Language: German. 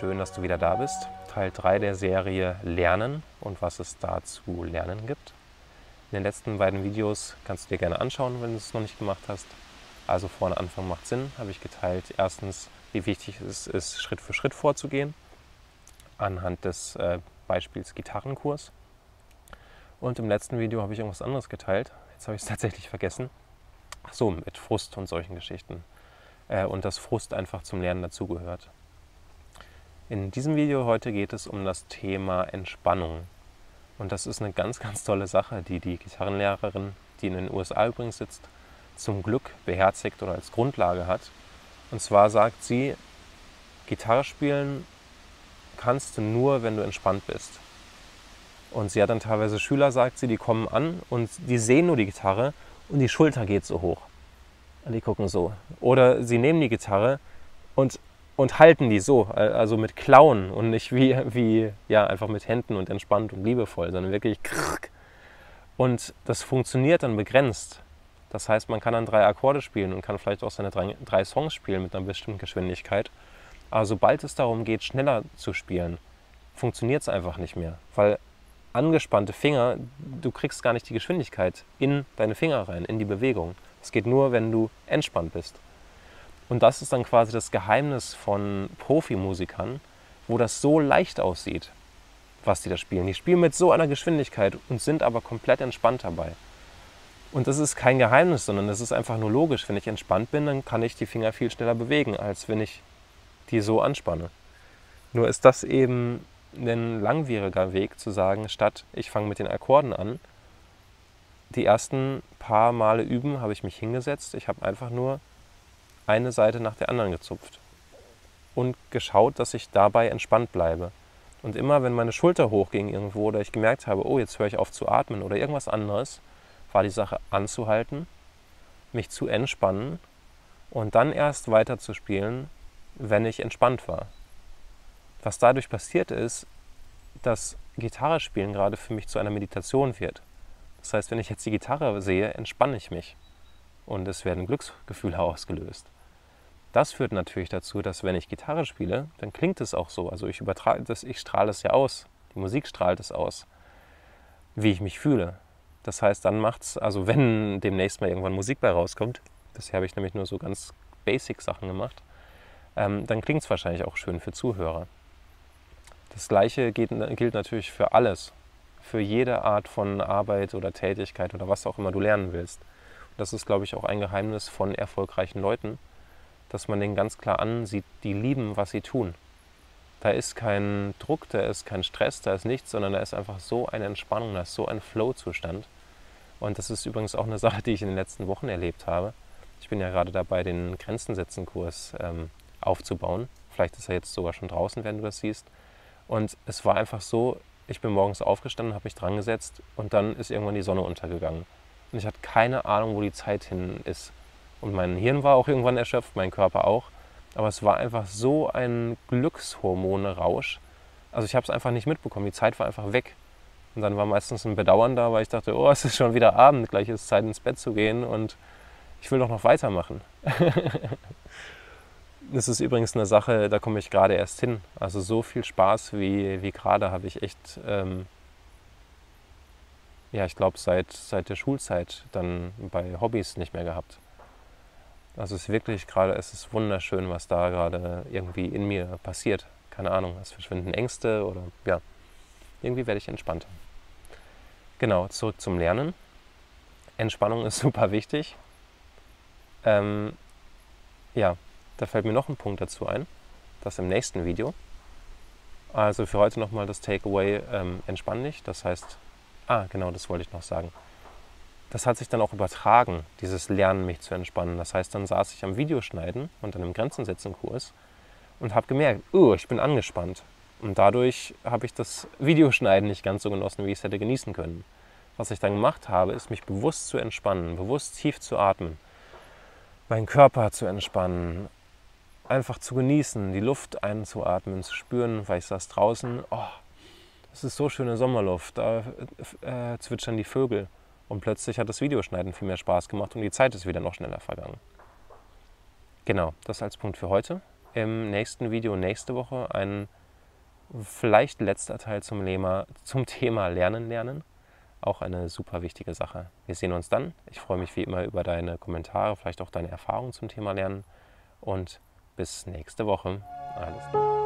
Schön, dass du wieder da bist. Teil 3 der Serie Lernen und was es da zu lernen gibt. In den letzten beiden Videos kannst du dir gerne anschauen, wenn du es noch nicht gemacht hast. Also vorne Anfang macht Sinn, habe ich geteilt. Erstens, wie wichtig es ist, Schritt für Schritt vorzugehen, anhand des äh, Beispiels Gitarrenkurs. Und im letzten Video habe ich irgendwas anderes geteilt. Jetzt habe ich es tatsächlich vergessen. Ach so, mit Frust und solchen Geschichten. Äh, und dass Frust einfach zum Lernen dazugehört. In diesem Video heute geht es um das Thema Entspannung. Und das ist eine ganz, ganz tolle Sache, die die Gitarrenlehrerin, die in den USA übrigens sitzt, zum Glück beherzigt oder als Grundlage hat. Und zwar sagt sie, Gitarre spielen kannst du nur, wenn du entspannt bist. Und sie hat dann teilweise Schüler, sagt sie, die kommen an und die sehen nur die Gitarre und die Schulter geht so hoch. Und die gucken so. Oder sie nehmen die Gitarre und und halten die so, also mit Klauen und nicht wie, wie ja, einfach mit Händen und entspannt und liebevoll, sondern wirklich krrk. Und das funktioniert dann begrenzt. Das heißt, man kann dann drei Akkorde spielen und kann vielleicht auch seine drei, drei Songs spielen mit einer bestimmten Geschwindigkeit. Aber sobald es darum geht, schneller zu spielen, funktioniert es einfach nicht mehr. Weil angespannte Finger, du kriegst gar nicht die Geschwindigkeit in deine Finger rein, in die Bewegung. Es geht nur, wenn du entspannt bist. Und das ist dann quasi das Geheimnis von Profimusikern, wo das so leicht aussieht, was die da spielen. Die spielen mit so einer Geschwindigkeit und sind aber komplett entspannt dabei. Und das ist kein Geheimnis, sondern das ist einfach nur logisch. Wenn ich entspannt bin, dann kann ich die Finger viel schneller bewegen, als wenn ich die so anspanne. Nur ist das eben ein langwieriger Weg zu sagen, statt ich fange mit den Akkorden an. Die ersten paar Male üben habe ich mich hingesetzt. Ich habe einfach nur eine Seite nach der anderen gezupft und geschaut, dass ich dabei entspannt bleibe. Und immer, wenn meine Schulter hochging irgendwo oder ich gemerkt habe, oh, jetzt höre ich auf zu atmen oder irgendwas anderes, war die Sache anzuhalten, mich zu entspannen und dann erst weiter zu spielen, wenn ich entspannt war. Was dadurch passiert ist, dass Gitarre spielen gerade für mich zu einer Meditation wird. Das heißt, wenn ich jetzt die Gitarre sehe, entspanne ich mich und es werden Glücksgefühle ausgelöst. Das führt natürlich dazu, dass wenn ich Gitarre spiele, dann klingt es auch so. Also ich übertrage das, ich strahle es ja aus. Die Musik strahlt es aus, wie ich mich fühle. Das heißt, dann macht es, also wenn demnächst mal irgendwann Musik bei rauskommt, bisher habe ich nämlich nur so ganz basic Sachen gemacht, ähm, dann klingt es wahrscheinlich auch schön für Zuhörer. Das gleiche geht, gilt natürlich für alles, für jede Art von Arbeit oder Tätigkeit oder was auch immer du lernen willst. Das ist, glaube ich, auch ein Geheimnis von erfolgreichen Leuten, dass man denen ganz klar ansieht, die lieben, was sie tun. Da ist kein Druck, da ist kein Stress, da ist nichts, sondern da ist einfach so eine Entspannung, da ist so ein Flow-Zustand. Und das ist übrigens auch eine Sache, die ich in den letzten Wochen erlebt habe. Ich bin ja gerade dabei, den Grenzensetzen-Kurs ähm, aufzubauen. Vielleicht ist er jetzt sogar schon draußen, wenn du das siehst. Und es war einfach so, ich bin morgens aufgestanden, habe mich dran gesetzt und dann ist irgendwann die Sonne untergegangen. Und ich hatte keine Ahnung, wo die Zeit hin ist. Und mein Hirn war auch irgendwann erschöpft, mein Körper auch. Aber es war einfach so ein Glückshormone-Rausch. Also ich habe es einfach nicht mitbekommen. Die Zeit war einfach weg. Und dann war meistens ein Bedauern da, weil ich dachte, oh, es ist schon wieder Abend, gleich ist Zeit ins Bett zu gehen und ich will doch noch weitermachen. das ist übrigens eine Sache, da komme ich gerade erst hin. Also so viel Spaß wie, wie gerade habe ich echt ähm, ja, ich glaube, seit, seit der Schulzeit dann bei Hobbys nicht mehr gehabt. Also es ist wirklich gerade, es ist wunderschön, was da gerade irgendwie in mir passiert. Keine Ahnung, es verschwinden Ängste oder ja, irgendwie werde ich entspannter. Genau, zurück zum Lernen. Entspannung ist super wichtig. Ähm, ja, da fällt mir noch ein Punkt dazu ein, das im nächsten Video. Also für heute nochmal das Takeaway, ähm, entspann dich. Das heißt, Ah, genau, das wollte ich noch sagen. Das hat sich dann auch übertragen, dieses Lernen, mich zu entspannen. Das heißt, dann saß ich am Videoschneiden und an einem Grenzensetzen-Kurs und habe gemerkt, oh, ich bin angespannt. Und dadurch habe ich das Videoschneiden nicht ganz so genossen, wie ich es hätte genießen können. Was ich dann gemacht habe, ist mich bewusst zu entspannen, bewusst tief zu atmen, meinen Körper zu entspannen, einfach zu genießen, die Luft einzuatmen, zu spüren, weil ich saß draußen, oh, es ist so schöne Sommerluft, da äh, zwitschern die Vögel. Und plötzlich hat das Videoschneiden viel mehr Spaß gemacht und die Zeit ist wieder noch schneller vergangen. Genau, das als Punkt für heute. im nächsten Video nächste Woche ein vielleicht letzter Teil zum, Lema, zum Thema Lernen lernen. Auch eine super wichtige Sache. Wir sehen uns dann. Ich freue mich wie immer über deine Kommentare, vielleicht auch deine Erfahrungen zum Thema Lernen. Und bis nächste Woche. Alles Gute.